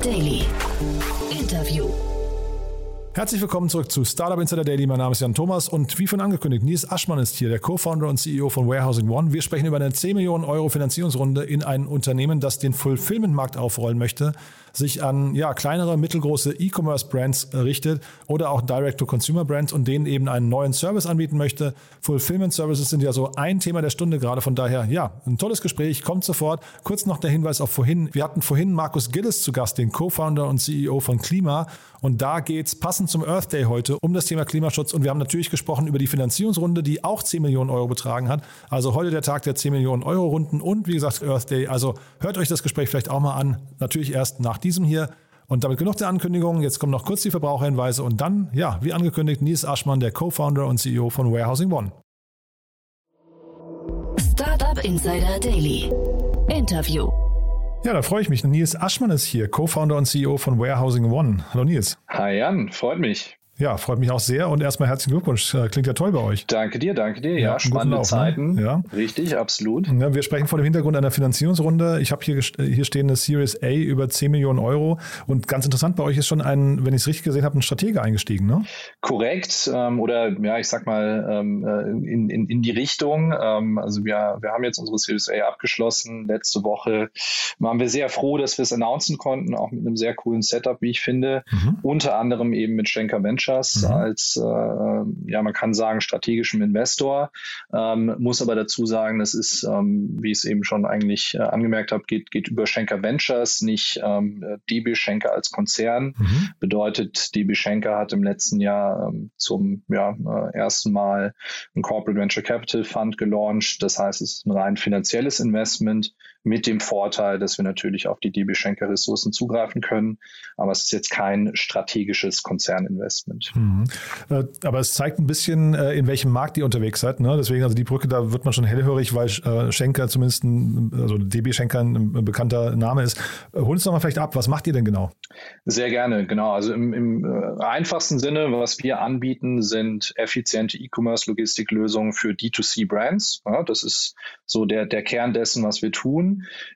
Daily. Herzlich willkommen zurück zu Startup Insider Daily. Mein Name ist Jan Thomas und wie von angekündigt, Nils Aschmann ist hier, der Co-Founder und CEO von Warehousing One. Wir sprechen über eine 10 Millionen Euro Finanzierungsrunde in ein Unternehmen, das den Fulfillment-Markt aufrollen möchte, sich an ja, kleinere, mittelgroße E-Commerce-Brands richtet oder auch Direct-to-Consumer-Brands und denen eben einen neuen Service anbieten möchte. Fulfillment-Services sind ja so ein Thema der Stunde gerade. Von daher, ja, ein tolles Gespräch, kommt sofort. Kurz noch der Hinweis auf vorhin. Wir hatten vorhin Markus Gillis zu Gast, den Co-Founder und CEO von Klima. Und da geht's passend zum Earth Day heute um das Thema Klimaschutz. Und wir haben natürlich gesprochen über die Finanzierungsrunde, die auch 10 Millionen Euro betragen hat. Also heute der Tag der 10 Millionen Euro Runden und wie gesagt Earth Day. Also hört euch das Gespräch vielleicht auch mal an. Natürlich erst nach diesem hier. Und damit genug der Ankündigungen. Jetzt kommen noch kurz die Verbraucherhinweise und dann, ja, wie angekündigt, Nils Aschmann, der Co-Founder und CEO von Warehousing One. Startup Insider Daily. Interview. Ja, da freue ich mich. Nils Aschmann ist hier, Co-Founder und CEO von Warehousing One. Hallo Nils. Hi Jan, freut mich. Ja, freut mich auch sehr und erstmal herzlichen Glückwunsch. Äh, klingt ja toll bei euch. Danke dir, danke dir. Ja, ja spannende Lauf, ne? Zeiten. Ne? Ja. Richtig, absolut. Ja, wir sprechen vor dem Hintergrund einer Finanzierungsrunde. Ich habe hier, hier stehen eine Series A über 10 Millionen Euro und ganz interessant, bei euch ist schon ein, wenn ich es richtig gesehen habe, ein Stratege eingestiegen, ne? Korrekt ähm, oder ja, ich sag mal ähm, äh, in, in, in die Richtung. Ähm, also wir, wir haben jetzt unsere Series A abgeschlossen. Letzte Woche waren wir sehr froh, dass wir es announcen konnten, auch mit einem sehr coolen Setup, wie ich finde. Mhm. Unter anderem eben mit Schenker Venture Ventures mhm. als, äh, ja, man kann sagen, strategischem Investor. Ähm, muss aber dazu sagen, das ist, ähm, wie ich es eben schon eigentlich äh, angemerkt habe, geht, geht über Schenker Ventures, nicht ähm, DB Schenker als Konzern. Mhm. Bedeutet, DB Schenker hat im letzten Jahr ähm, zum ja, äh, ersten Mal ein Corporate Venture Capital Fund gelauncht. Das heißt, es ist ein rein finanzielles Investment mit dem Vorteil, dass wir natürlich auf die DB Schenker Ressourcen zugreifen können. Aber es ist jetzt kein strategisches Konzerninvestment. Mhm. Äh, aber es zeigt ein bisschen, äh, in welchem Markt ihr unterwegs seid. Ne? Deswegen, also die Brücke, da wird man schon hellhörig, weil äh, Schenker zumindest, ein, also DB Schenker ein bekannter Name ist. Hol uns doch mal vielleicht ab, was macht ihr denn genau? Sehr gerne, genau. Also im, im einfachsten Sinne, was wir anbieten, sind effiziente E-Commerce-Logistiklösungen für D2C-Brands. Ja, das ist so der, der Kern dessen, was wir tun.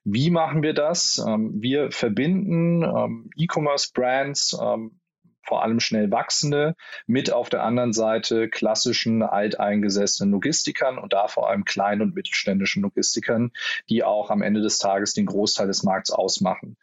Wie machen wir das? Ähm, wir verbinden ähm, E-Commerce-Brands, ähm, vor allem schnell wachsende, mit auf der anderen Seite klassischen alteingesessenen Logistikern und da vor allem kleinen und mittelständischen Logistikern, die auch am Ende des Tages den Großteil des Markts ausmachen.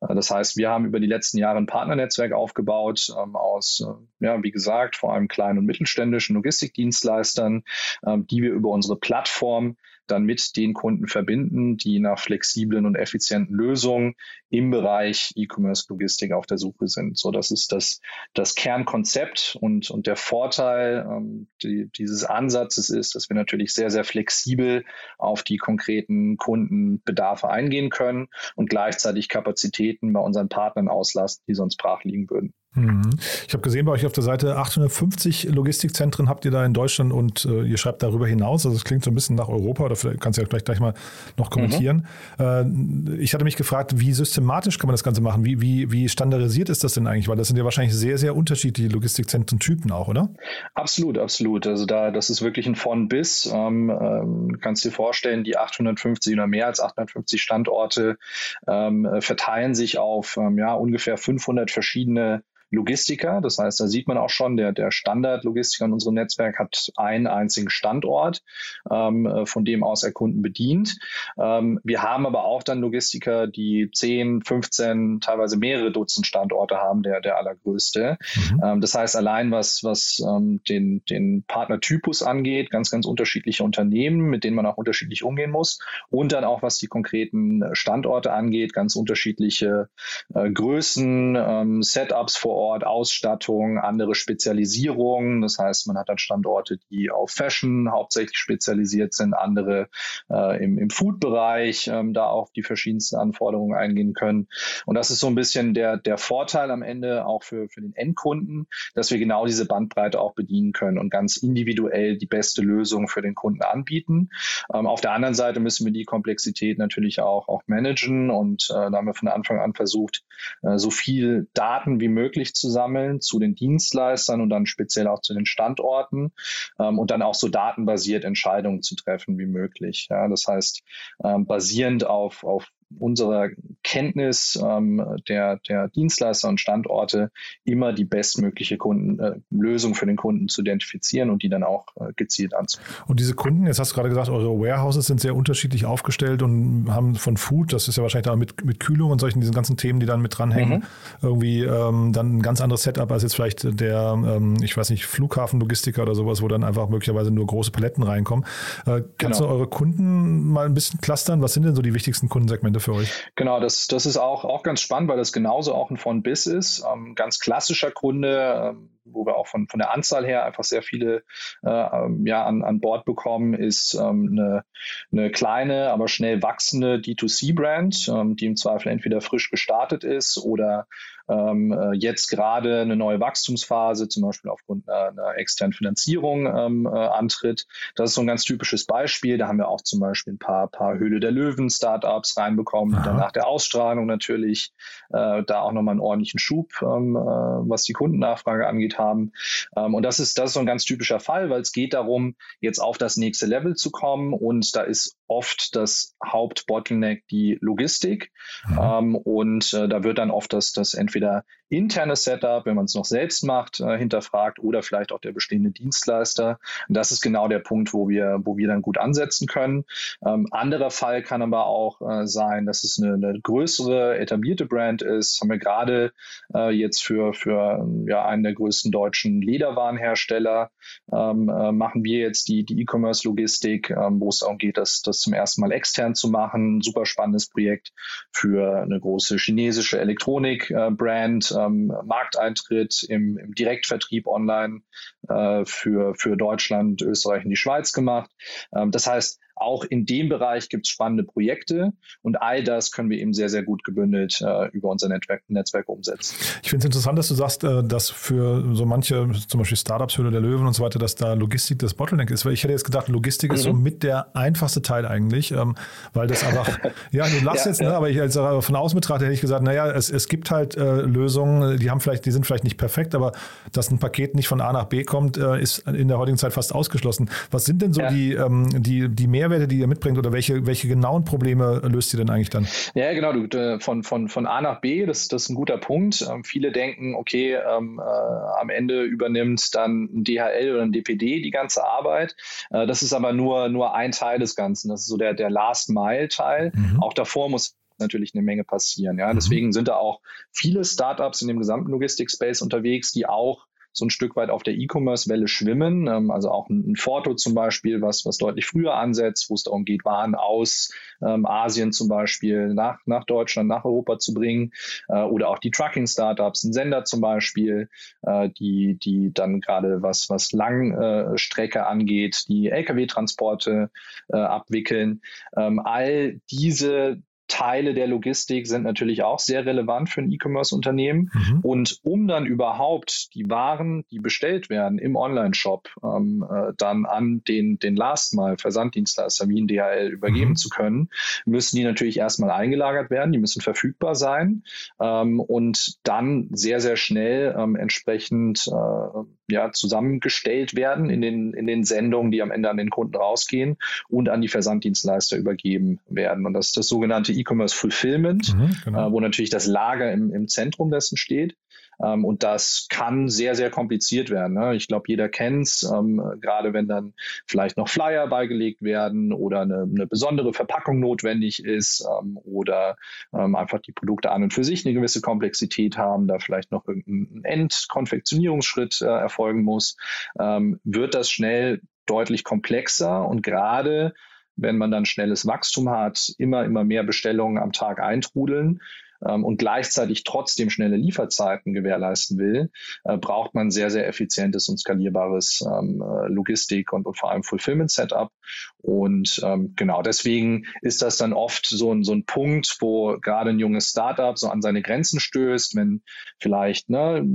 Äh, das heißt, wir haben über die letzten Jahre ein Partnernetzwerk aufgebaut ähm, aus, äh, ja, wie gesagt, vor allem kleinen und mittelständischen Logistikdienstleistern, ähm, die wir über unsere Plattform dann mit den Kunden verbinden, die nach flexiblen und effizienten Lösungen im Bereich E-Commerce-Logistik auf der Suche sind. So, das ist das, das Kernkonzept und, und der Vorteil ähm, die, dieses Ansatzes ist, dass wir natürlich sehr, sehr flexibel auf die konkreten Kundenbedarfe eingehen können und gleichzeitig Kapazitäten bei unseren Partnern auslasten, die sonst brach liegen würden. Mhm. Ich habe gesehen bei euch auf der Seite 850 Logistikzentren habt ihr da in Deutschland und äh, ihr schreibt darüber hinaus. Also es klingt so ein bisschen nach Europa oder vielleicht kannst du ja gleich, gleich mal noch kommentieren. Mhm. Äh, ich hatte mich gefragt, wie systematisch kann man das Ganze machen? Wie, wie, wie standardisiert ist das denn eigentlich? Weil das sind ja wahrscheinlich sehr, sehr unterschiedliche Logistikzentren-Typen auch, oder? Absolut, absolut. Also da, das ist wirklich ein von bis. Ähm, ähm, kannst dir vorstellen, die 850 oder mehr als 850 Standorte ähm, verteilen sich auf ähm, ja, ungefähr 500 verschiedene Logistiker. Das heißt, da sieht man auch schon, der, der Standard-Logistiker in unserem Netzwerk hat einen einzigen Standort, ähm, äh, von dem aus er Kunden bedient. Ähm, wir haben aber auch dann Logistiker, die 10, 15, teilweise mehrere Dutzend Standorte haben, der, der allergrößte. Mhm. Ähm, das heißt, allein was, was ähm, den, den Partnertypus angeht, ganz, ganz unterschiedliche Unternehmen, mit denen man auch unterschiedlich umgehen muss. Und dann auch, was die konkreten Standorte angeht, ganz unterschiedliche äh, Größen, ähm, Setups vor Ort, Ausstattung, andere Spezialisierungen. Das heißt, man hat dann Standorte, die auf Fashion hauptsächlich spezialisiert sind, andere äh, im, im Food-Bereich, ähm, da auf die verschiedensten Anforderungen eingehen können. Und das ist so ein bisschen der, der Vorteil am Ende auch für, für den Endkunden, dass wir genau diese Bandbreite auch bedienen können und ganz individuell die beste Lösung für den Kunden anbieten. Ähm, auf der anderen Seite müssen wir die Komplexität natürlich auch, auch managen und äh, da haben wir von Anfang an versucht, äh, so viel Daten wie möglich zu sammeln zu den Dienstleistern und dann speziell auch zu den Standorten ähm, und dann auch so datenbasiert Entscheidungen zu treffen wie möglich. Ja, das heißt, ähm, basierend auf, auf unserer Kenntnis ähm, der, der Dienstleister und Standorte immer die bestmögliche Kunden, äh, Lösung für den Kunden zu identifizieren und die dann auch äh, gezielt anzubieten. Und diese Kunden, jetzt hast du gerade gesagt, eure Warehouses sind sehr unterschiedlich aufgestellt und haben von Food, das ist ja wahrscheinlich da mit, mit Kühlung und solchen diesen ganzen Themen, die dann mit dranhängen, mhm. irgendwie ähm, dann ein ganz anderes Setup als jetzt vielleicht der, ähm, ich weiß nicht, Flughafenlogistiker oder sowas, wo dann einfach möglicherweise nur große Paletten reinkommen. Äh, kannst genau. du eure Kunden mal ein bisschen clustern? Was sind denn so die wichtigsten Kundensegmente für euch? Genau, das, das ist auch, auch ganz spannend, weil das genauso auch ein von bis ist. Ähm, ganz klassischer Kunde, ähm, wo wir auch von, von der Anzahl her einfach sehr viele äh, ähm, ja, an, an Bord bekommen, ist ähm, eine, eine kleine, aber schnell wachsende D2C-Brand, ähm, die im Zweifel entweder frisch gestartet ist oder ähm, äh, jetzt gerade eine neue Wachstumsphase, zum Beispiel aufgrund einer, einer externen Finanzierung ähm, äh, antritt. Das ist so ein ganz typisches Beispiel. Da haben wir auch zum Beispiel ein paar, paar Höhle der Löwen-Startups reinbekommen, die dann nach der Ausstrahlung natürlich äh, da auch nochmal einen ordentlichen Schub, ähm, äh, was die Kundennachfrage angeht, haben. Ähm, und das ist, das ist so ein ganz typischer Fall, weil es geht darum, jetzt auf das nächste Level zu kommen und da ist oft das Hauptbottleneck die Logistik. Mhm. Ähm, und äh, da wird dann oft das, das entweder interne Setup, wenn man es noch selbst macht, äh, hinterfragt oder vielleicht auch der bestehende Dienstleister. Und das ist genau der Punkt, wo wir, wo wir dann gut ansetzen können. Ähm, anderer Fall kann aber auch äh, sein, dass es eine, eine, größere, etablierte Brand ist. Haben wir gerade äh, jetzt für, für ja, einen der größten deutschen Lederwarenhersteller ähm, äh, machen wir jetzt die, die E-Commerce-Logistik, ähm, wo es darum geht, das, das zum ersten Mal extern zu machen. Super spannendes Projekt für eine große chinesische Elektronik-Brand, äh, ähm, Markteintritt im, im Direktvertrieb online äh, für, für Deutschland, Österreich und die Schweiz gemacht. Ähm, das heißt, auch in dem Bereich gibt es spannende Projekte und all das können wir eben sehr, sehr gut gebündelt äh, über unser Netzwerk, Netzwerk umsetzen. Ich finde es interessant, dass du sagst, äh, dass für so manche, zum Beispiel Startups, Höhle der Löwen und so weiter, dass da Logistik das Bottleneck ist. Weil ich hätte jetzt gedacht, Logistik mhm. ist so mhm. mit der einfachste Teil eigentlich, ähm, weil das einfach, ja, du lachst ja, jetzt, ne, ja. Aber ich als von außen betrachtet hätte ich gesagt, naja, es, es gibt halt äh, Lösungen, die haben vielleicht, die sind vielleicht nicht perfekt, aber dass ein Paket nicht von A nach B kommt, äh, ist in der heutigen Zeit fast ausgeschlossen. Was sind denn so ja. die, ähm, die, die mehr Mehrwerte, die ihr mitbringt oder welche, welche genauen Probleme löst ihr denn eigentlich dann? Ja, genau, du, von, von, von A nach B, das, das ist ein guter Punkt. Ähm, viele denken, okay, ähm, äh, am Ende übernimmt dann ein DHL oder ein DPD die ganze Arbeit. Äh, das ist aber nur, nur ein Teil des Ganzen. Das ist so der, der Last-Mile-Teil. Mhm. Auch davor muss natürlich eine Menge passieren. Ja, mhm. deswegen sind da auch viele Startups in dem gesamten Logistik-Space unterwegs, die auch so ein Stück weit auf der E-Commerce-Welle schwimmen. Ähm, also auch ein, ein Forto zum Beispiel, was, was deutlich früher ansetzt, wo es darum geht, Waren aus ähm, Asien zum Beispiel nach, nach Deutschland, nach Europa zu bringen. Äh, oder auch die Trucking-Startups, ein Sender zum Beispiel, äh, die, die dann gerade was, was Langstrecke äh, angeht, die Lkw-Transporte äh, abwickeln. Ähm, all diese Teile der Logistik sind natürlich auch sehr relevant für ein E-Commerce-Unternehmen. Mhm. Und um dann überhaupt die Waren, die bestellt werden im Online-Shop, ähm, äh, dann an den, den Last-Mile-Versanddienstleister wie ein DHL übergeben mhm. zu können, müssen die natürlich erstmal eingelagert werden, die müssen verfügbar sein ähm, und dann sehr, sehr schnell ähm, entsprechend äh, ja, zusammengestellt werden in den, in den Sendungen, die am Ende an den Kunden rausgehen und an die Versanddienstleister übergeben werden. Und das ist das sogenannte E-Commerce Fulfillment, mhm, genau. äh, wo natürlich das Lager im, im Zentrum dessen steht. Ähm, und das kann sehr, sehr kompliziert werden. Ne? Ich glaube, jeder kennt es, ähm, gerade wenn dann vielleicht noch Flyer beigelegt werden oder eine, eine besondere Verpackung notwendig ist ähm, oder ähm, einfach die Produkte an und für sich eine gewisse Komplexität haben, da vielleicht noch irgendein Endkonfektionierungsschritt äh, erfolgen muss, ähm, wird das schnell deutlich komplexer und gerade wenn man dann schnelles Wachstum hat, immer, immer mehr Bestellungen am Tag eintrudeln, ähm, und gleichzeitig trotzdem schnelle Lieferzeiten gewährleisten will, äh, braucht man sehr, sehr effizientes und skalierbares ähm, äh, Logistik und, und vor allem Fulfillment-Setup. Und ähm, genau deswegen ist das dann oft so ein, so ein Punkt, wo gerade ein junges Startup so an seine Grenzen stößt, wenn vielleicht ne,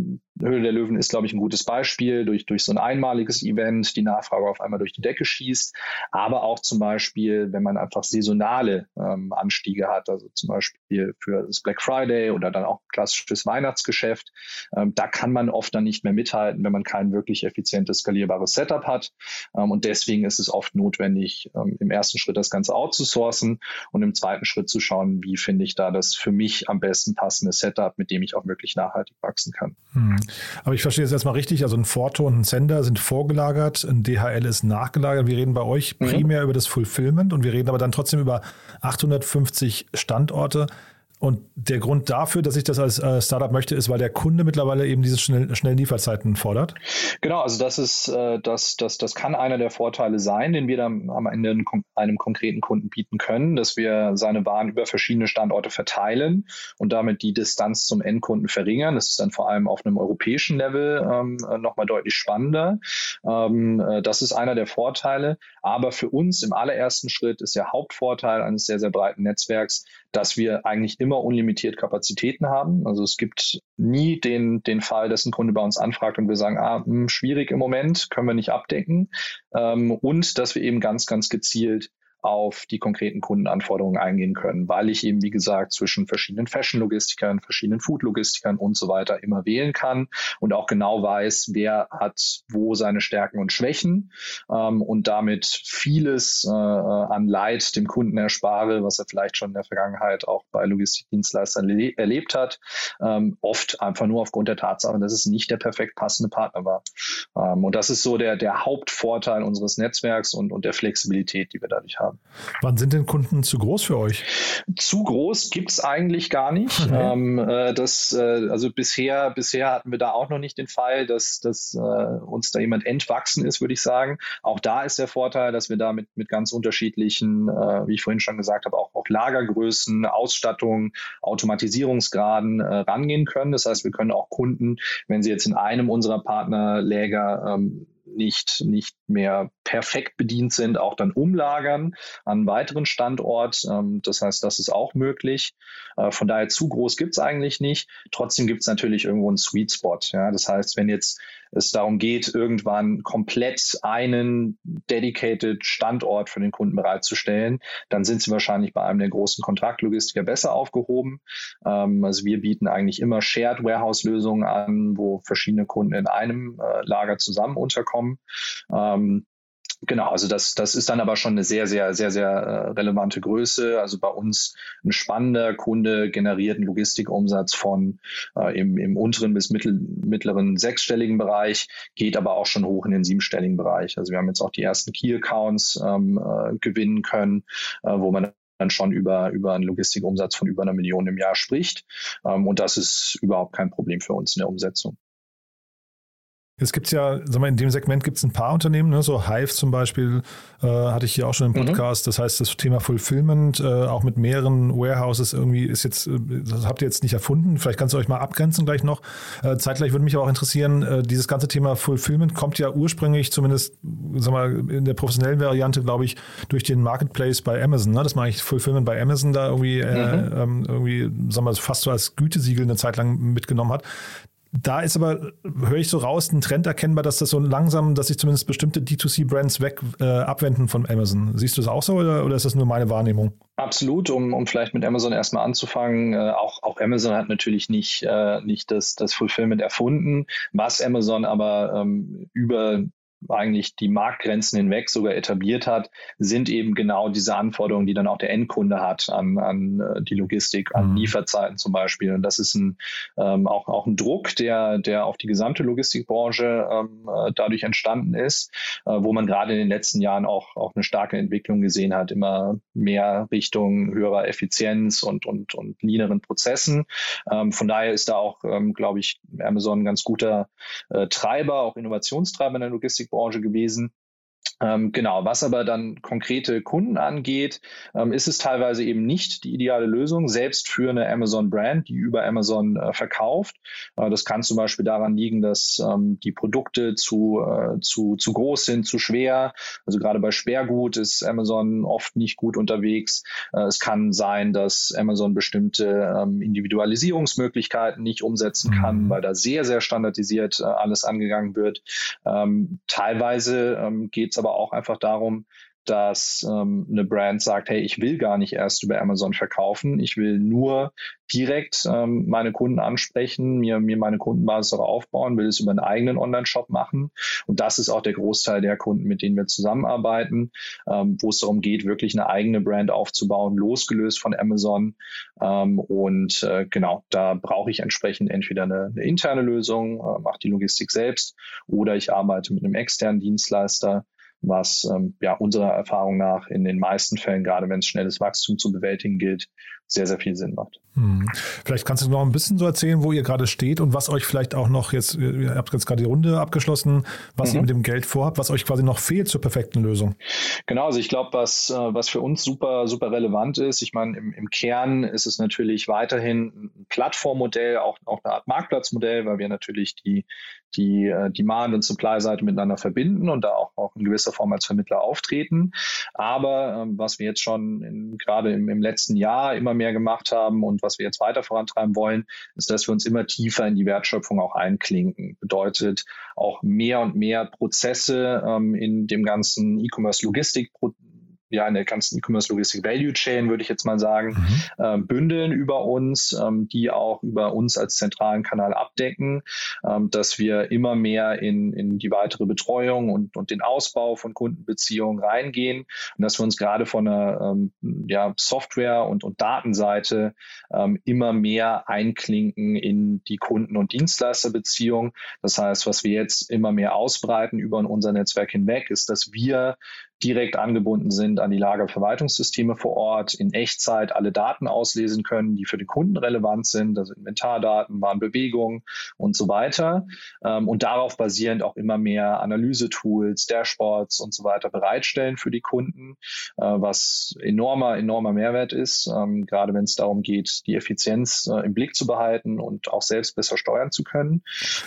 Höhle der Löwen ist, glaube ich, ein gutes Beispiel, durch, durch so ein einmaliges Event die Nachfrage auf einmal durch die Decke schießt, aber auch zum Beispiel, wenn man einfach saisonale ähm, Anstiege hat, also zum Beispiel für das Black Friday oder dann auch klassisches Weihnachtsgeschäft, ähm, da kann man oft dann nicht mehr mithalten, wenn man kein wirklich effizientes, skalierbares Setup hat. Ähm, und deswegen ist es oft notwendig, ähm, im ersten Schritt das Ganze outzusourcen und im zweiten Schritt zu schauen, wie finde ich da das für mich am besten passende Setup, mit dem ich auch wirklich nachhaltig wachsen kann. Hm. Aber ich verstehe es erstmal richtig. Also ein Forto und ein Sender sind vorgelagert, ein DHL ist nachgelagert. Wir reden bei euch mhm. primär über das Fulfillment und wir reden aber dann trotzdem über 850 Standorte. Und der Grund dafür, dass ich das als äh, Startup möchte, ist, weil der Kunde mittlerweile eben diese schnell, schnellen Lieferzeiten fordert. Genau, also das ist, äh, das, das, das kann einer der Vorteile sein, den wir dann am Ende einem konkreten Kunden bieten können, dass wir seine Waren über verschiedene Standorte verteilen und damit die Distanz zum Endkunden verringern. Das ist dann vor allem auf einem europäischen Level ähm, nochmal deutlich spannender. Ähm, äh, das ist einer der Vorteile. Aber für uns im allerersten Schritt ist der Hauptvorteil eines sehr, sehr breiten Netzwerks, dass wir eigentlich immer unlimitiert Kapazitäten haben. Also es gibt nie den, den Fall, dass ein Kunde bei uns anfragt und wir sagen, ah, mh, hm, schwierig im Moment, können wir nicht abdecken. Ähm, und dass wir eben ganz, ganz gezielt auf die konkreten Kundenanforderungen eingehen können, weil ich eben, wie gesagt, zwischen verschiedenen Fashion-Logistikern, verschiedenen Food-Logistikern und so weiter immer wählen kann und auch genau weiß, wer hat wo seine Stärken und Schwächen ähm, und damit vieles äh, an Leid dem Kunden erspare, was er vielleicht schon in der Vergangenheit auch bei Logistikdienstleistern erlebt hat, ähm, oft einfach nur aufgrund der Tatsache, dass es nicht der perfekt passende Partner war. Ähm, und das ist so der, der Hauptvorteil unseres Netzwerks und, und der Flexibilität, die wir dadurch haben haben. Wann sind denn Kunden zu groß für euch? Zu groß gibt es eigentlich gar nicht. Okay. Ähm, äh, das, äh, also bisher, bisher hatten wir da auch noch nicht den Fall, dass, dass äh, uns da jemand entwachsen ist, würde ich sagen. Auch da ist der Vorteil, dass wir da mit, mit ganz unterschiedlichen, äh, wie ich vorhin schon gesagt habe, auch, auch Lagergrößen, Ausstattung, Automatisierungsgraden äh, rangehen können. Das heißt, wir können auch Kunden, wenn sie jetzt in einem unserer Partnerläger ähm, nicht, nicht mehr perfekt bedient sind, auch dann umlagern an einen weiteren Standort. Ähm, das heißt, das ist auch möglich. Äh, von daher zu groß gibt es eigentlich nicht. Trotzdem gibt es natürlich irgendwo einen Sweet Spot. Ja? Das heißt, wenn jetzt es darum geht, irgendwann komplett einen dedicated Standort für den Kunden bereitzustellen, dann sind sie wahrscheinlich bei einem der großen Kontraktlogistiker besser aufgehoben. Ähm, also wir bieten eigentlich immer Shared Warehouse-Lösungen an, wo verschiedene Kunden in einem äh, Lager zusammen unterkommen. Ähm, Genau, also das, das ist dann aber schon eine sehr, sehr, sehr, sehr äh, relevante Größe. Also bei uns ein spannender Kunde generiert einen Logistikumsatz von äh, im, im unteren bis mittel, mittleren sechsstelligen Bereich, geht aber auch schon hoch in den siebenstelligen Bereich. Also wir haben jetzt auch die ersten Key-Accounts ähm, äh, gewinnen können, äh, wo man dann schon über, über einen Logistikumsatz von über einer Million im Jahr spricht. Ähm, und das ist überhaupt kein Problem für uns in der Umsetzung. Es gibt ja, sag mal, in dem Segment gibt es ein paar Unternehmen, ne? so Hive zum Beispiel, äh, hatte ich hier auch schon im mhm. Podcast. Mhm. Das heißt, das Thema Fulfillment, äh, auch mit mehreren Warehouses irgendwie ist jetzt, äh, das habt ihr jetzt nicht erfunden. Vielleicht kannst du euch mal abgrenzen gleich noch. Äh, zeitgleich würde mich aber auch interessieren, äh, dieses ganze Thema Fulfillment kommt ja ursprünglich, zumindest, sag mal, in der professionellen Variante, glaube ich, durch den Marketplace bei Amazon, ne? dass man eigentlich Fulfillment bei Amazon da irgendwie, äh, mhm. ähm, irgendwie, sag mal, fast so als Gütesiegel eine Zeit lang mitgenommen hat. Da ist aber, höre ich so raus, ein Trend erkennbar, dass das so langsam, dass sich zumindest bestimmte D2C-Brands weg äh, abwenden von Amazon. Siehst du das auch so oder, oder ist das nur meine Wahrnehmung? Absolut, um, um vielleicht mit Amazon erstmal anzufangen. Äh, auch, auch Amazon hat natürlich nicht, äh, nicht das, das Fulfillment erfunden. Was Amazon aber ähm, über eigentlich die Marktgrenzen hinweg sogar etabliert hat, sind eben genau diese Anforderungen, die dann auch der Endkunde hat an, an äh, die Logistik, an mhm. Lieferzeiten zum Beispiel. Und das ist ein, ähm, auch, auch ein Druck, der, der auf die gesamte Logistikbranche ähm, äh, dadurch entstanden ist, äh, wo man gerade in den letzten Jahren auch, auch eine starke Entwicklung gesehen hat, immer mehr Richtung höherer Effizienz und, und, und leaneren Prozessen. Ähm, von daher ist da auch, ähm, glaube ich, Amazon ein ganz guter äh, Treiber, auch Innovationstreiber in der Logistik Musikbranche gewesen. Ähm, genau, was aber dann konkrete Kunden angeht, ähm, ist es teilweise eben nicht die ideale Lösung, selbst für eine Amazon-Brand, die über Amazon äh, verkauft. Äh, das kann zum Beispiel daran liegen, dass ähm, die Produkte zu, äh, zu, zu groß sind, zu schwer. Also gerade bei Sperrgut ist Amazon oft nicht gut unterwegs. Äh, es kann sein, dass Amazon bestimmte ähm, Individualisierungsmöglichkeiten nicht umsetzen kann, mhm. weil da sehr, sehr standardisiert äh, alles angegangen wird. Ähm, teilweise ähm, geht es aber aber auch einfach darum, dass ähm, eine Brand sagt, hey, ich will gar nicht erst über Amazon verkaufen, ich will nur direkt ähm, meine Kunden ansprechen, mir, mir meine Kundenbasis auch aufbauen, will es über einen eigenen Online-Shop machen. Und das ist auch der Großteil der Kunden, mit denen wir zusammenarbeiten, ähm, wo es darum geht, wirklich eine eigene Brand aufzubauen, losgelöst von Amazon. Ähm, und äh, genau, da brauche ich entsprechend entweder eine, eine interne Lösung, äh, mache die Logistik selbst, oder ich arbeite mit einem externen Dienstleister, was ähm, ja unserer Erfahrung nach in den meisten Fällen, gerade wenn es schnelles Wachstum zu bewältigen gilt, sehr, sehr viel Sinn macht. Hm. Vielleicht kannst du noch ein bisschen so erzählen, wo ihr gerade steht und was euch vielleicht auch noch jetzt, ihr habt jetzt gerade die Runde abgeschlossen, was mhm. ihr mit dem Geld vorhabt, was euch quasi noch fehlt zur perfekten Lösung. Genau, also ich glaube, was, äh, was für uns super, super relevant ist, ich meine, im, im Kern ist es natürlich weiterhin ein Plattformmodell, auch, auch eine Art Marktplatzmodell, weil wir natürlich die, die äh, Demand- und Supply-Seite miteinander verbinden und da auch, auch in gewisser Form als Vermittler auftreten. Aber ähm, was wir jetzt schon in, gerade im, im letzten Jahr immer mehr gemacht haben und was wir jetzt weiter vorantreiben wollen, ist, dass wir uns immer tiefer in die Wertschöpfung auch einklinken. Bedeutet auch mehr und mehr Prozesse ähm, in dem ganzen E-Commerce-Logistik-Prozess ja, in der ganzen E-Commerce-Logistik Value Chain, würde ich jetzt mal sagen, mhm. äh, bündeln über uns, ähm, die auch über uns als zentralen Kanal abdecken, ähm, dass wir immer mehr in, in die weitere Betreuung und, und den Ausbau von Kundenbeziehungen reingehen und dass wir uns gerade von der ähm, ja, Software- und, und Datenseite ähm, immer mehr einklinken in die Kunden- und Dienstleisterbeziehung. Das heißt, was wir jetzt immer mehr ausbreiten über unser Netzwerk hinweg, ist, dass wir direkt angebunden sind an die Lagerverwaltungssysteme vor Ort, in Echtzeit alle Daten auslesen können, die für den Kunden relevant sind, also Inventardaten, Warenbewegung und so weiter. Ähm, und darauf basierend auch immer mehr Analysetools, Dashboards und so weiter bereitstellen für die Kunden, äh, was enormer, enormer Mehrwert ist, ähm, gerade wenn es darum geht, die Effizienz äh, im Blick zu behalten und auch selbst besser steuern zu können.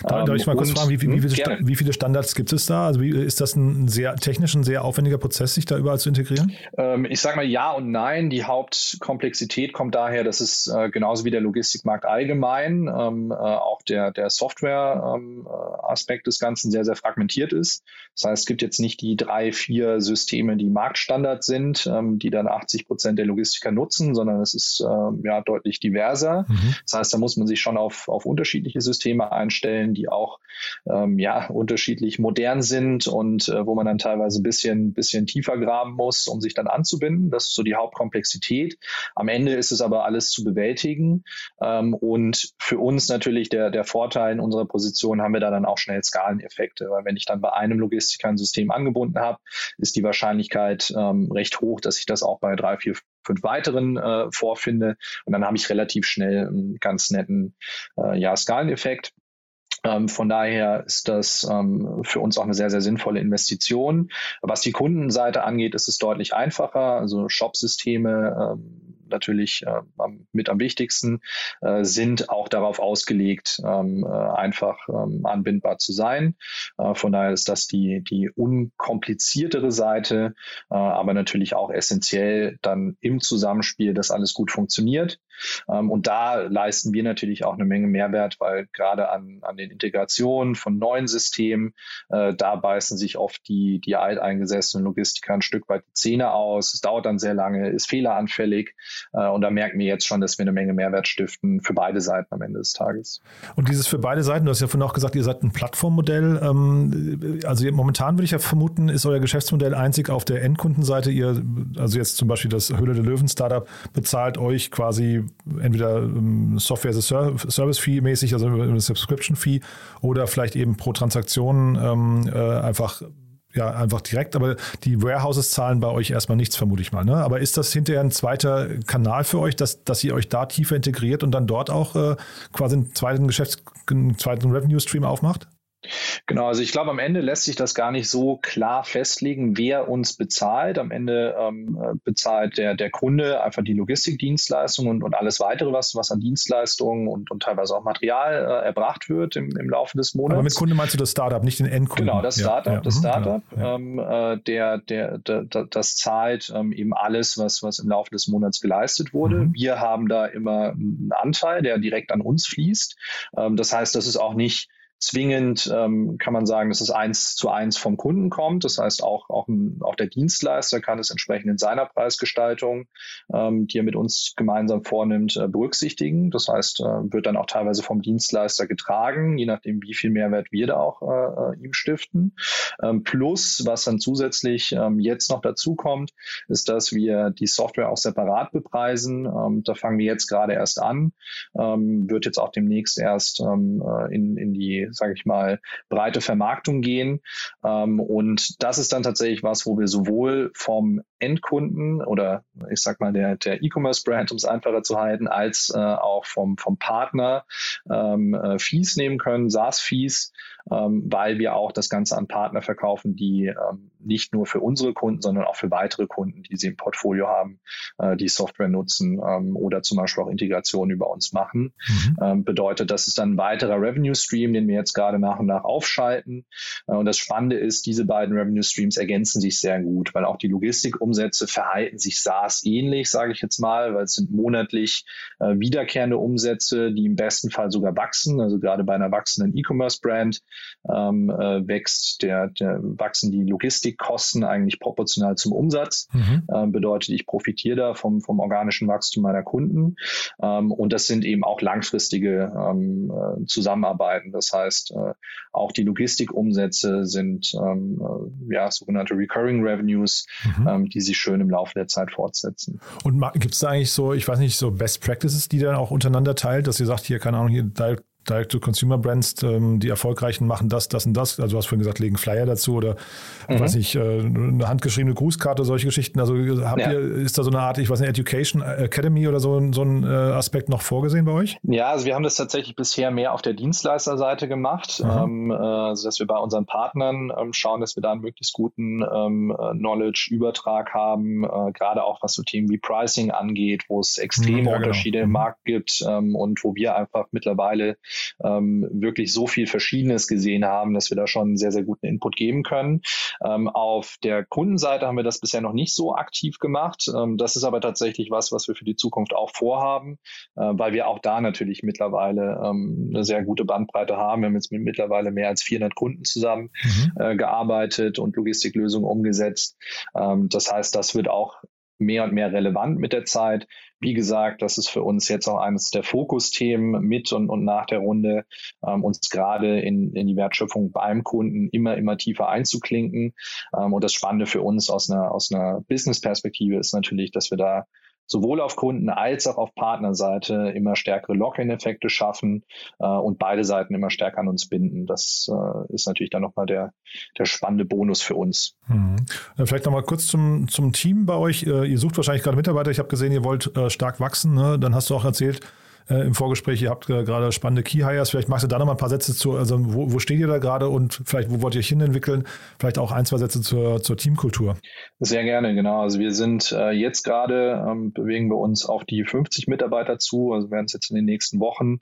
Darf ich mal kurz fragen, wie, wie, wie, viele, wie, viele, Standards gibt es da? Also wie, ist das ein sehr technisch, ein sehr aufwendiger Prozess, sich da überall zu integrieren? Ähm, ich sage mal ja und nein. Die Hauptkomplexität kommt daher, dass es äh, genauso wie der Logistikmarkt allgemein ähm, äh, auch der, der Software-Aspekt ähm, des Ganzen sehr, sehr fragmentiert ist. Das heißt, es gibt jetzt nicht die drei, vier Systeme, die Marktstandard sind, ähm, die dann 80 Prozent der Logistiker nutzen, sondern es ist ähm, ja deutlich diverser. Mhm. Das heißt, da muss man sich schon auf, auf unterschiedliche Systeme einstellen, die auch ähm, ja unterschiedlich modern sind und äh, wo man dann teilweise ein bisschen, bisschen bisschen tiefer graben muss, um sich dann anzubinden. Das ist so die Hauptkomplexität. Am Ende ist es aber alles zu bewältigen. Ähm, und für uns natürlich der, der Vorteil in unserer Position haben wir da dann auch schnell Skaleneffekte, weil wenn ich dann bei einem Logistiker ein System angebunden habe, ist die Wahrscheinlichkeit ähm, recht hoch, dass ich das auch bei drei, vier, fünf weiteren äh, vorfinde. Und dann habe ich relativ schnell einen ganz netten äh, ja, Skaleneffekt. Ähm, von daher ist das ähm, für uns auch eine sehr, sehr sinnvolle Investition. Was die Kundenseite angeht, ist es deutlich einfacher. Also Shop-Systeme ähm, natürlich äh, mit am wichtigsten, äh, sind auch darauf ausgelegt, ähm, äh, einfach ähm, anbindbar zu sein. Äh, von daher ist das die, die unkompliziertere Seite, äh, aber natürlich auch essentiell dann im Zusammenspiel, dass alles gut funktioniert. Ähm, und da leisten wir natürlich auch eine Menge Mehrwert, weil gerade an, an den Integrationen von neuen Systemen, äh, da beißen sich oft die, die alteingesessenen Logistiker ein Stück weit die Zähne aus. Es dauert dann sehr lange, ist fehleranfällig. Äh, und da merken wir jetzt schon, dass wir eine Menge Mehrwert stiften für beide Seiten am Ende des Tages. Und dieses für beide Seiten, du hast ja vorhin auch gesagt, ihr seid ein Plattformmodell. Ähm, also momentan würde ich ja vermuten, ist euer Geschäftsmodell einzig auf der Endkundenseite. Ihr, also jetzt zum Beispiel das Höhle der Löwen Startup bezahlt euch quasi entweder ähm, Software as a Service Fee mäßig, also eine Subscription Fee oder vielleicht eben pro Transaktion ähm, äh, einfach ja, einfach direkt, aber die Warehouses zahlen bei euch erstmal nichts, vermute ich mal. Ne? Aber ist das hinterher ein zweiter Kanal für euch, dass, dass ihr euch da tiefer integriert und dann dort auch äh, quasi einen zweiten Geschäfts-, einen zweiten Revenue-Stream aufmacht? Genau, also ich glaube, am Ende lässt sich das gar nicht so klar festlegen, wer uns bezahlt. Am Ende ähm, bezahlt der, der Kunde einfach die Logistikdienstleistung und, und alles weitere, was, was an Dienstleistungen und, und teilweise auch Material äh, erbracht wird im, im Laufe des Monats. Aber mit Kunde meinst du das Startup, nicht den Endkunden? Genau, das Startup, ja, das mhm, Startup, ja, ähm, äh, der, der, der, das zahlt ähm, eben alles, was, was im Laufe des Monats geleistet wurde. Mhm. Wir haben da immer einen Anteil, der direkt an uns fließt. Ähm, das heißt, das ist auch nicht zwingend ähm, kann man sagen, dass es eins zu eins vom Kunden kommt. Das heißt, auch, auch, auch der Dienstleister kann es entsprechend in seiner Preisgestaltung, ähm, die er mit uns gemeinsam vornimmt, äh, berücksichtigen. Das heißt, äh, wird dann auch teilweise vom Dienstleister getragen, je nachdem, wie viel Mehrwert wir da auch äh, äh ihm stiften. Ähm, plus, was dann zusätzlich ähm, jetzt noch dazu kommt, ist, dass wir die Software auch separat bepreisen. Ähm, da fangen wir jetzt gerade erst an, ähm, wird jetzt auch demnächst erst ähm, äh, in, in die sage ich mal, breite Vermarktung gehen. Ähm, und das ist dann tatsächlich was, wo wir sowohl vom Endkunden oder ich sag mal der, der E-Commerce-Brand, um es einfacher zu halten, als äh, auch vom, vom Partner ähm, äh, Fees nehmen können, SaaS-Fees, ähm, weil wir auch das Ganze an Partner verkaufen, die ähm, nicht nur für unsere Kunden, sondern auch für weitere Kunden, die sie im Portfolio haben, äh, die Software nutzen ähm, oder zum Beispiel auch Integrationen über uns machen. Mhm. Ähm, bedeutet, das ist dann ein weiterer Revenue Stream, den wir jetzt gerade nach und nach aufschalten. Äh, und das Spannende ist, diese beiden Revenue Streams ergänzen sich sehr gut, weil auch die Logistikumsätze verhalten sich SaaS ähnlich, sage ich jetzt mal, weil es sind monatlich äh, wiederkehrende Umsätze, die im besten Fall sogar wachsen. Also gerade bei einer wachsenden E-Commerce-Brand ähm, äh, wächst der, der wachsen die Logistikkosten eigentlich proportional zum Umsatz. Mhm. Ähm, bedeutet, ich profitiere da vom, vom organischen Wachstum meiner Kunden. Ähm, und das sind eben auch langfristige ähm, äh, Zusammenarbeiten. Das heißt, äh, auch die Logistikumsätze sind ähm, äh, ja sogenannte Recurring Revenues, mhm. Ähm, die sich schön im Laufe der Zeit fortsetzen. Und gibt es da eigentlich so, ich weiß nicht, so Best Practices, die dann auch untereinander teilt, dass ihr sagt, hier, keine Ahnung, hier Direct-to-Consumer-Brands, ähm, die erfolgreichen machen das, das und das. Also du hast vorhin gesagt, legen Flyer dazu oder mhm. weiß ich, äh, eine handgeschriebene Grußkarte, solche Geschichten. Also habt ja. ihr, ist da so eine Art, ich weiß nicht, Education Academy oder so, so ein äh, Aspekt noch vorgesehen bei euch? Ja, also wir haben das tatsächlich bisher mehr auf der Dienstleisterseite gemacht, ähm, äh, also dass wir bei unseren Partnern ähm, schauen, dass wir da einen möglichst guten ähm, Knowledge-Übertrag haben, äh, gerade auch was so Themen wie Pricing angeht, wo es extreme mhm, ja, genau. Unterschiede im mhm. Markt gibt ähm, und wo wir einfach mittlerweile ähm, wirklich so viel Verschiedenes gesehen haben, dass wir da schon einen sehr, sehr guten Input geben können. Ähm, auf der Kundenseite haben wir das bisher noch nicht so aktiv gemacht. Ähm, das ist aber tatsächlich was, was wir für die Zukunft auch vorhaben, äh, weil wir auch da natürlich mittlerweile ähm, eine sehr gute Bandbreite haben. Wir haben jetzt mit mittlerweile mehr als 400 Kunden zusammen mhm. äh, gearbeitet und Logistiklösungen umgesetzt. Ähm, das heißt, das wird auch mehr und mehr relevant mit der Zeit. Wie gesagt, das ist für uns jetzt auch eines der Fokusthemen mit und, und nach der Runde, ähm, uns gerade in, in die Wertschöpfung beim Kunden immer, immer tiefer einzuklinken. Ähm, und das Spannende für uns aus einer, aus einer Business-Perspektive ist natürlich, dass wir da sowohl auf Kunden- als auch auf Partnerseite immer stärkere Lock-in-Effekte schaffen äh, und beide Seiten immer stärker an uns binden. Das äh, ist natürlich dann nochmal der, der spannende Bonus für uns. Mhm. Vielleicht nochmal kurz zum, zum Team bei euch. Äh, ihr sucht wahrscheinlich gerade Mitarbeiter. Ich habe gesehen, ihr wollt äh, stark wachsen. Ne? Dann hast du auch erzählt, äh, im Vorgespräch, ihr habt äh, gerade spannende Key Hires. Vielleicht magst du da noch mal ein paar Sätze zu, also wo, wo steht ihr da gerade und vielleicht wo wollt ihr euch hin entwickeln? Vielleicht auch ein, zwei Sätze zur, zur Teamkultur. Sehr gerne, genau. Also wir sind äh, jetzt gerade, ähm, bewegen wir uns auf die 50 Mitarbeiter zu. Also werden es jetzt in den nächsten Wochen,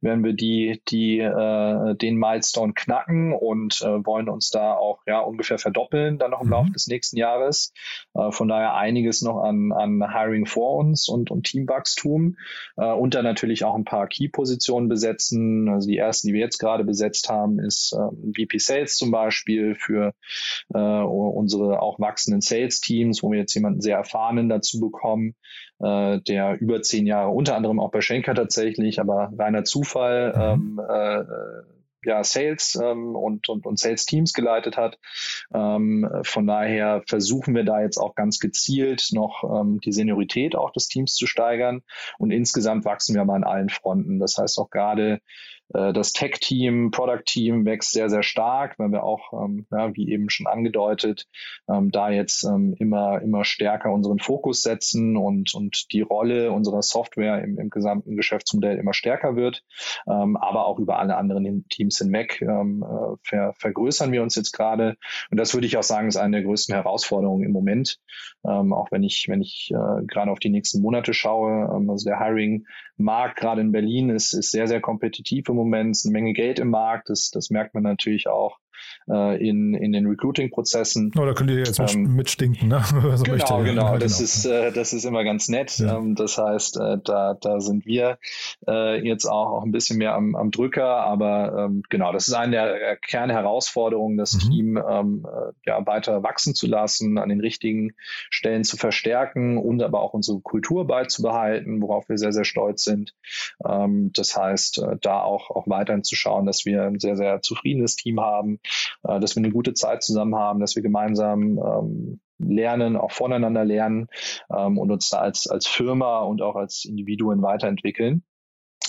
werden wir die, die äh, den Milestone knacken und äh, wollen uns da auch ja ungefähr verdoppeln, dann noch im mhm. Laufe des nächsten Jahres. Äh, von daher einiges noch an, an Hiring vor uns und, und Teamwachstum. Und dann natürlich natürlich auch ein paar Key-Positionen besetzen. Also die ersten, die wir jetzt gerade besetzt haben, ist ähm, VP Sales zum Beispiel für äh, unsere auch wachsenden Sales-Teams, wo wir jetzt jemanden sehr erfahrenen dazu bekommen, äh, der über zehn Jahre unter anderem auch bei Schenker tatsächlich, aber reiner Zufall mhm. ähm, äh, ja, Sales ähm, und, und, und Sales-Teams geleitet hat. Ähm, von daher versuchen wir da jetzt auch ganz gezielt noch ähm, die Seniorität auch des Teams zu steigern. Und insgesamt wachsen wir mal an allen Fronten. Das heißt auch gerade äh, das Tech-Team, Product-Team wächst sehr, sehr stark, weil wir auch, ähm, ja, wie eben schon angedeutet, ähm, da jetzt ähm, immer, immer stärker unseren Fokus setzen und, und die Rolle unserer Software im, im gesamten Geschäftsmodell immer stärker wird. Ähm, aber auch über alle anderen Teams hinweg ähm, äh, ver, vergrößern wir uns jetzt gerade. Und das würde ich auch sagen, ist eine der größten Herausforderungen im Moment. Ähm, auch wenn ich, wenn ich äh, gerade auf die nächsten Monate schaue. Ähm, also der Hiring-Markt gerade in Berlin ist, ist sehr, sehr kompetitiv im Moment. Es ist eine Menge Geld im Markt. Das, das merkt man natürlich auch äh, in, in den Recruiting-Prozessen. Oh, da könnt ihr jetzt ähm, mitstinken, ne? so genau, möchte. genau. Das, genau. Ist, äh, das ist immer ganz nett. Ja. Ähm, das heißt, äh, da, da sind wir äh, jetzt auch, auch ein bisschen mehr am, am Drücker, aber ähm, genau, das ist eine der Kernherausforderungen, das mhm. Team ähm, äh, ja, weiter wachsen zu lassen, an den richtigen Stellen zu verstärken und aber auch unsere Kultur beizubehalten, worauf wir sehr, sehr stolz sind. Ähm, das heißt, äh, da auch, auch weiterhin zu schauen, dass wir ein sehr, sehr zufriedenes Team haben, äh, dass wir eine gute Zeit zusammen haben, dass wir gemeinsam ähm, lernen, auch voneinander lernen ähm, und uns da als, als Firma und auch als Individuen weiterentwickeln.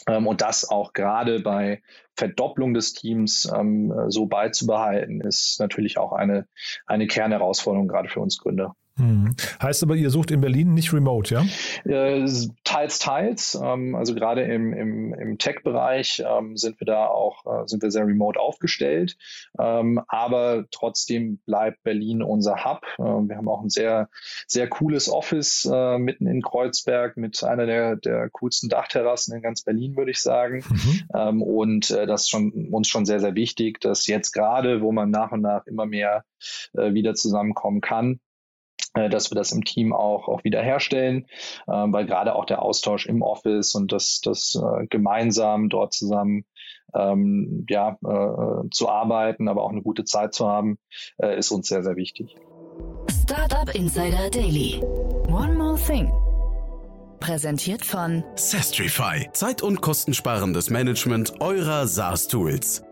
Ähm, und das auch gerade bei Verdopplung des Teams ähm, so beizubehalten, ist natürlich auch eine, eine Kernherausforderung gerade für uns Gründer. Hm. Heißt aber, ihr sucht in Berlin nicht remote, ja? Äh, teils, teils. Ähm, also gerade im, im, im Tech-Bereich ähm, sind wir da auch, äh, sind wir sehr remote aufgestellt. Ähm, aber trotzdem bleibt Berlin unser Hub. wir haben auch ein sehr, sehr cooles Office äh, mitten in Kreuzberg mit einer der, der coolsten Dachterrassen in ganz Berlin, würde ich sagen. Mhm. und das ist schon, uns schon sehr, sehr wichtig, dass jetzt gerade, wo man nach und nach immer mehr wieder zusammenkommen kann, dass wir das im Team auch, auch wieder herstellen, äh, weil gerade auch der Austausch im Office und das, das äh, gemeinsam dort zusammen ähm, ja, äh, zu arbeiten, aber auch eine gute Zeit zu haben, äh, ist uns sehr, sehr wichtig. Startup Insider Daily. One more thing. Präsentiert von Sestrify. Zeit- und kostensparendes Management eurer SaaS-Tools.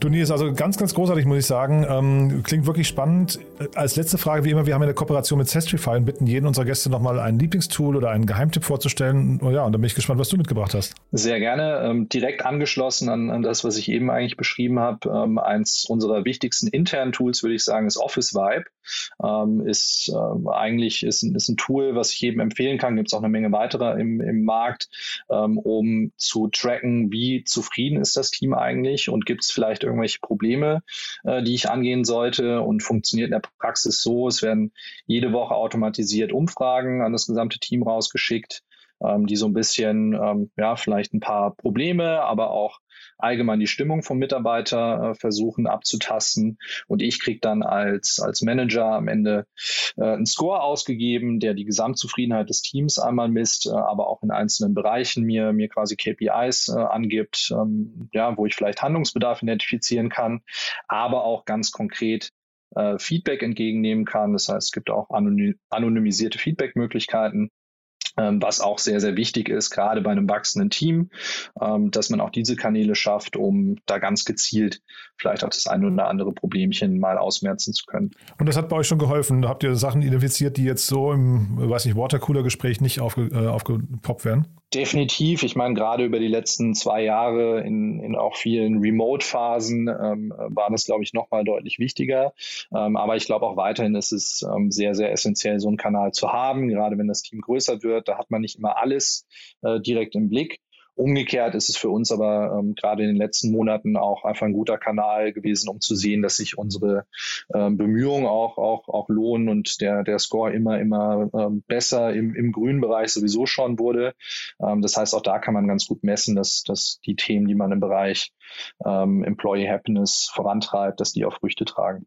Turnier ist also ganz, ganz großartig, muss ich sagen. Ähm, klingt wirklich spannend. Als letzte Frage, wie immer, wir haben eine Kooperation mit Sestrify und bitten jeden unserer Gäste nochmal ein Lieblingstool oder einen Geheimtipp vorzustellen. Oh ja, und da bin ich gespannt, was du mitgebracht hast. Sehr gerne. Ähm, direkt angeschlossen an, an, das, was ich eben eigentlich beschrieben habe. Ähm, eins unserer wichtigsten internen Tools, würde ich sagen, ist Office Vibe. Ähm, ist ähm, eigentlich ist, ist ein Tool, was ich jedem empfehlen kann. Gibt es auch eine Menge weiterer im, im Markt, ähm, um zu tracken, wie zufrieden ist das Team eigentlich und gibt es vielleicht irgendwelche Probleme, äh, die ich angehen sollte und funktioniert in der Praxis so, es werden jede Woche automatisiert Umfragen an das gesamte Team rausgeschickt, ähm, die so ein bisschen, ähm, ja, vielleicht ein paar Probleme, aber auch allgemein die Stimmung vom Mitarbeiter äh, versuchen abzutasten. Und ich kriege dann als, als Manager am Ende äh, einen Score ausgegeben, der die Gesamtzufriedenheit des Teams einmal misst, äh, aber auch in einzelnen Bereichen mir, mir quasi KPIs äh, angibt, ähm, ja, wo ich vielleicht Handlungsbedarf identifizieren kann, aber auch ganz konkret äh, Feedback entgegennehmen kann. Das heißt, es gibt auch anonymisierte Feedback-Möglichkeiten was auch sehr, sehr wichtig ist, gerade bei einem wachsenden Team, ähm, dass man auch diese Kanäle schafft, um da ganz gezielt vielleicht auch das eine oder andere Problemchen mal ausmerzen zu können. Und das hat bei euch schon geholfen? Habt ihr Sachen identifiziert, die jetzt so im, weiß nicht, Watercooler-Gespräch nicht aufge, äh, aufgepoppt werden? Definitiv. Ich meine, gerade über die letzten zwei Jahre in, in auch vielen Remote-Phasen ähm, war das, glaube ich, nochmal deutlich wichtiger. Ähm, aber ich glaube auch weiterhin ist es ähm, sehr, sehr essentiell, so einen Kanal zu haben, gerade wenn das Team größer wird. Da hat man nicht immer alles äh, direkt im Blick. Umgekehrt ist es für uns aber ähm, gerade in den letzten Monaten auch einfach ein guter Kanal gewesen, um zu sehen, dass sich unsere ähm, Bemühungen auch, auch, auch lohnen und der, der Score immer, immer ähm, besser im, im grünen Bereich sowieso schon wurde. Ähm, das heißt, auch da kann man ganz gut messen, dass, dass die Themen, die man im Bereich ähm, Employee Happiness vorantreibt, dass die auch Früchte tragen.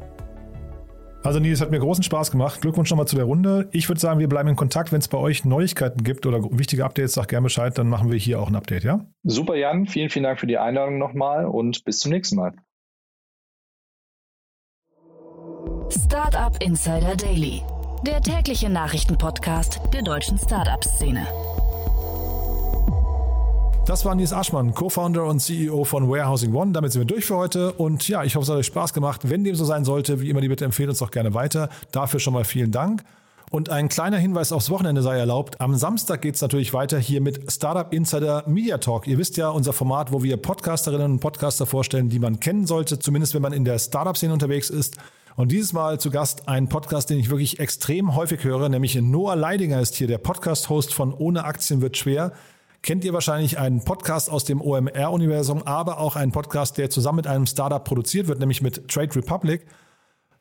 Also Nils, hat mir großen Spaß gemacht. Glückwunsch nochmal zu der Runde. Ich würde sagen, wir bleiben in Kontakt. Wenn es bei euch Neuigkeiten gibt oder wichtige Updates, sag gerne Bescheid, dann machen wir hier auch ein Update, ja? Super, Jan. Vielen, vielen Dank für die Einladung nochmal und bis zum nächsten Mal. Startup Insider Daily der tägliche Nachrichtenpodcast der deutschen Startup-Szene. Das war Nils Aschmann, Co-Founder und CEO von Warehousing One. Damit sind wir durch für heute. Und ja, ich hoffe, es hat euch Spaß gemacht. Wenn dem so sein sollte, wie immer die Bitte empfehlt uns doch gerne weiter. Dafür schon mal vielen Dank. Und ein kleiner Hinweis aufs Wochenende sei erlaubt. Am Samstag geht es natürlich weiter hier mit Startup Insider Media Talk. Ihr wisst ja, unser Format, wo wir Podcasterinnen und Podcaster vorstellen, die man kennen sollte, zumindest wenn man in der Startup-Szene unterwegs ist. Und dieses Mal zu Gast ein Podcast, den ich wirklich extrem häufig höre, nämlich Noah Leidinger ist hier der Podcast-Host von Ohne Aktien wird schwer. Kennt ihr wahrscheinlich einen Podcast aus dem OMR-Universum, aber auch einen Podcast, der zusammen mit einem Startup produziert wird, nämlich mit Trade Republic.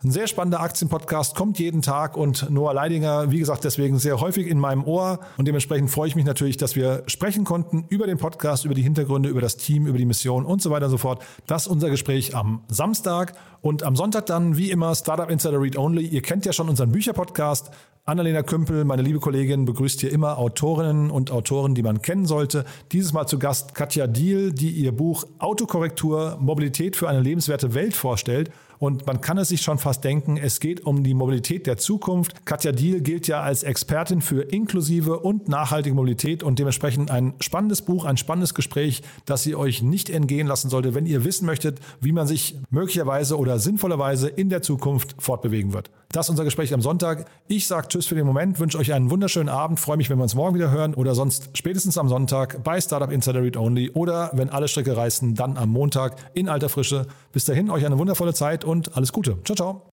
Ein sehr spannender Aktienpodcast kommt jeden Tag und Noah Leidinger, wie gesagt, deswegen sehr häufig in meinem Ohr und dementsprechend freue ich mich natürlich, dass wir sprechen konnten über den Podcast, über die Hintergründe, über das Team, über die Mission und so weiter und so fort. Das ist unser Gespräch am Samstag und am Sonntag dann wie immer Startup Insider Read Only. Ihr kennt ja schon unseren Bücherpodcast. Annalena Kümpel, meine liebe Kollegin, begrüßt hier immer Autorinnen und Autoren, die man kennen sollte. Dieses Mal zu Gast Katja Diel, die ihr Buch Autokorrektur Mobilität für eine lebenswerte Welt vorstellt. Und man kann es sich schon fast denken, es geht um die Mobilität der Zukunft. Katja Diel gilt ja als Expertin für inklusive und nachhaltige Mobilität und dementsprechend ein spannendes Buch, ein spannendes Gespräch, das ihr euch nicht entgehen lassen sollte, wenn ihr wissen möchtet, wie man sich möglicherweise oder sinnvollerweise in der Zukunft fortbewegen wird. Das ist unser Gespräch am Sonntag. Ich sage Tschüss für den Moment, wünsche euch einen wunderschönen Abend, freue mich, wenn wir uns morgen wieder hören oder sonst spätestens am Sonntag bei Startup Insider Read Only oder wenn alle Stricke reißen, dann am Montag in alter Frische. Bis dahin euch eine wundervolle Zeit und alles Gute. Ciao, ciao.